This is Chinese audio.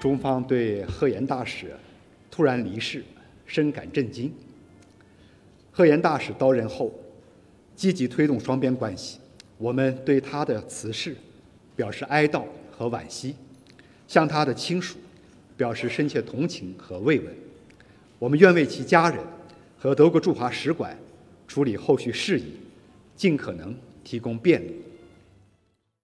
中方对贺延大使突然离世深感震惊。贺延大使到任后积极推动双边关系，我们对他的辞世表示哀悼和惋惜，向他的亲属表示深切同情和慰问。我们愿为其家人和德国驻华使馆处理后续事宜，尽可能提供便利。